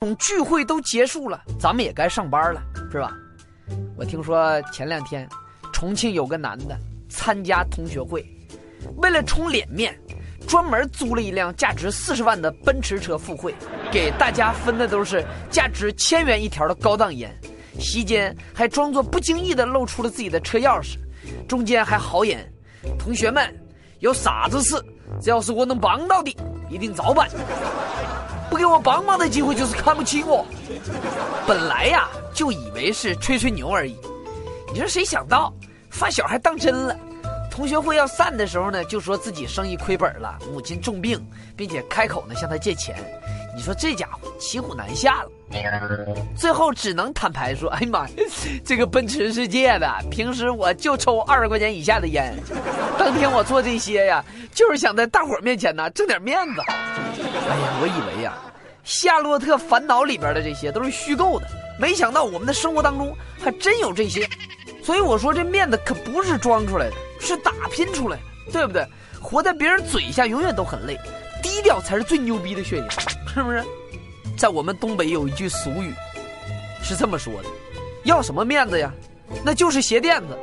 等聚会都结束了，咱们也该上班了，是吧？我听说前两天，重庆有个男的参加同学会，为了充脸面，专门租了一辆价值四十万的奔驰车赴会，给大家分的都是价值千元一条的高档烟，席间还装作不经意的露出了自己的车钥匙，中间还豪言：“同学们，有啥子事，只要是我能帮到的，一定照办。”不给我帮忙的机会就是看不起我。本来呀就以为是吹吹牛而已，你说谁想到发小还当真了？同学会要散的时候呢，就说自己生意亏本了，母亲重病，并且开口呢向他借钱。你说这家伙骑虎难下了。最后只能坦白说：“哎呀妈呀，这个奔驰是借的，平时我就抽二十块钱以下的烟。当天我做这些呀，就是想在大伙面前呢挣点面子。”哎呀，我以为呀，《夏洛特烦恼》里边的这些都是虚构的，没想到我们的生活当中还真有这些。所以我说这面子可不是装出来的，是打拼出来的，对不对？活在别人嘴下永远都很累，低调才是最牛逼的炫耀，是不是？在我们东北有一句俗语，是这么说的：要什么面子呀？那就是鞋垫子。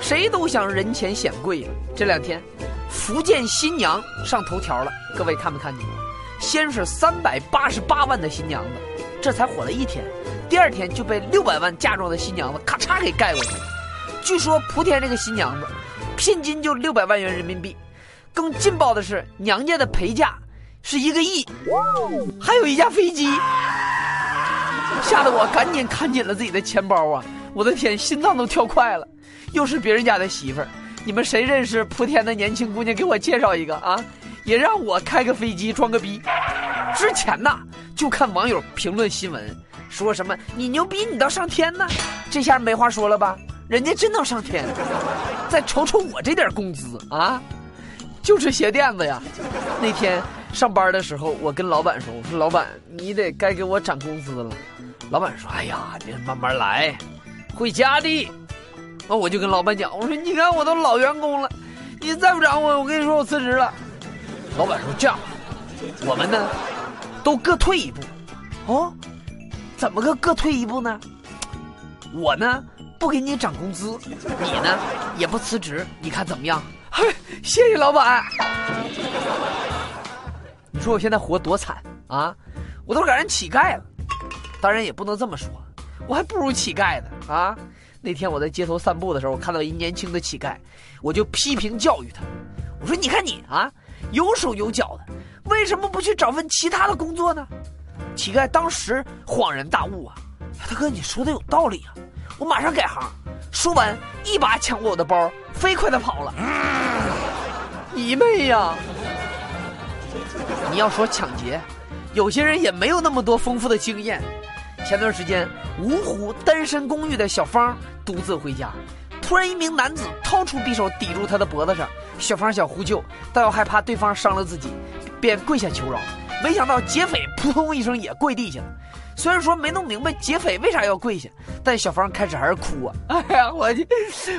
谁都想人前显贵呀。这两天，福建新娘上头条了，各位看没看见？先是三百八十八万的新娘子，这才火了一天，第二天就被六百万嫁妆的新娘子咔嚓给盖过去了。据说莆田这个新娘子，聘金就六百万元人民币。更劲爆的是，娘家的陪嫁。是一个亿，还有一架飞机，吓得我赶紧看紧了自己的钱包啊！我的天，心脏都跳快了。又是别人家的媳妇儿，你们谁认识莆田的年轻姑娘？给我介绍一个啊！也让我开个飞机装个逼。之前呐，就看网友评论新闻，说什么你牛逼，你倒上天呢？这下没话说了吧？人家真能上天。再瞅瞅我这点工资啊，就是鞋垫子呀。那天。上班的时候，我跟老板说：“我说老板，你得该给我涨工资了。”老板说：“哎呀，你慢慢来，会加的。”那我就跟老板讲：“我说你看我都老员工了，你再不涨我，我跟你说我辞职了。”老板说：“这样，我们呢，都各退一步。哦，怎么个各退一步呢？我呢不给你涨工资，你呢也不辞职，你看怎么样？”嘿谢谢老板。你说我现在活多惨啊！我都赶上乞丐了。当然也不能这么说，我还不如乞丐呢啊！那天我在街头散步的时候，我看到一年轻的乞丐，我就批评教育他，我说：“你看你啊，有手有脚的，为什么不去找份其他的工作呢？”乞丐当时恍然大悟啊！大哥，你说的有道理啊！我马上改行。说完，一把抢过我的包，飞快的跑了。你妹呀！你要说抢劫，有些人也没有那么多丰富的经验。前段时间，芜湖单身公寓的小芳独自回家，突然一名男子掏出匕首抵住她的脖子上。小芳想呼救，但又害怕对方伤了自己，便跪下求饶。没想到劫匪扑通一声也跪地下了。虽然说没弄明白劫匪为啥要跪下，但小芳开始还是哭啊！哎呀，我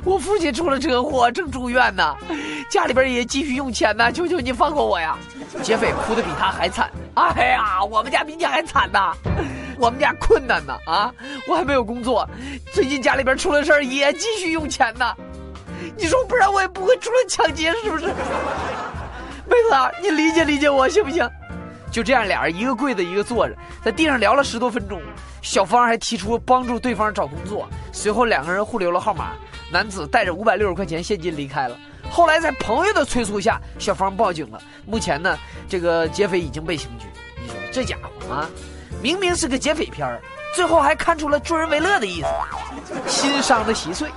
我父亲出了车祸，正住院呢，家里边也急需用钱呢，求求你放过我呀！劫匪哭的比他还惨。哎呀，我们家比你还惨呐，我们家困难呢啊！我还没有工作，最近家里边出了事儿，也急需用钱呢。你说不然我也不会出来抢劫，是不是？妹子，你理解理解我行不行？就这样，俩人一个跪着，一个坐着，在地上聊了十多分钟。小芳还提出帮助对方找工作，随后两个人互留了号码。男子带着五百六十块钱现金离开了。后来在朋友的催促下，小芳报警了。目前呢，这个劫匪已经被刑拘。你说这家伙啊，明明是个劫匪片儿，最后还看出了助人为乐的意思，心伤的稀碎。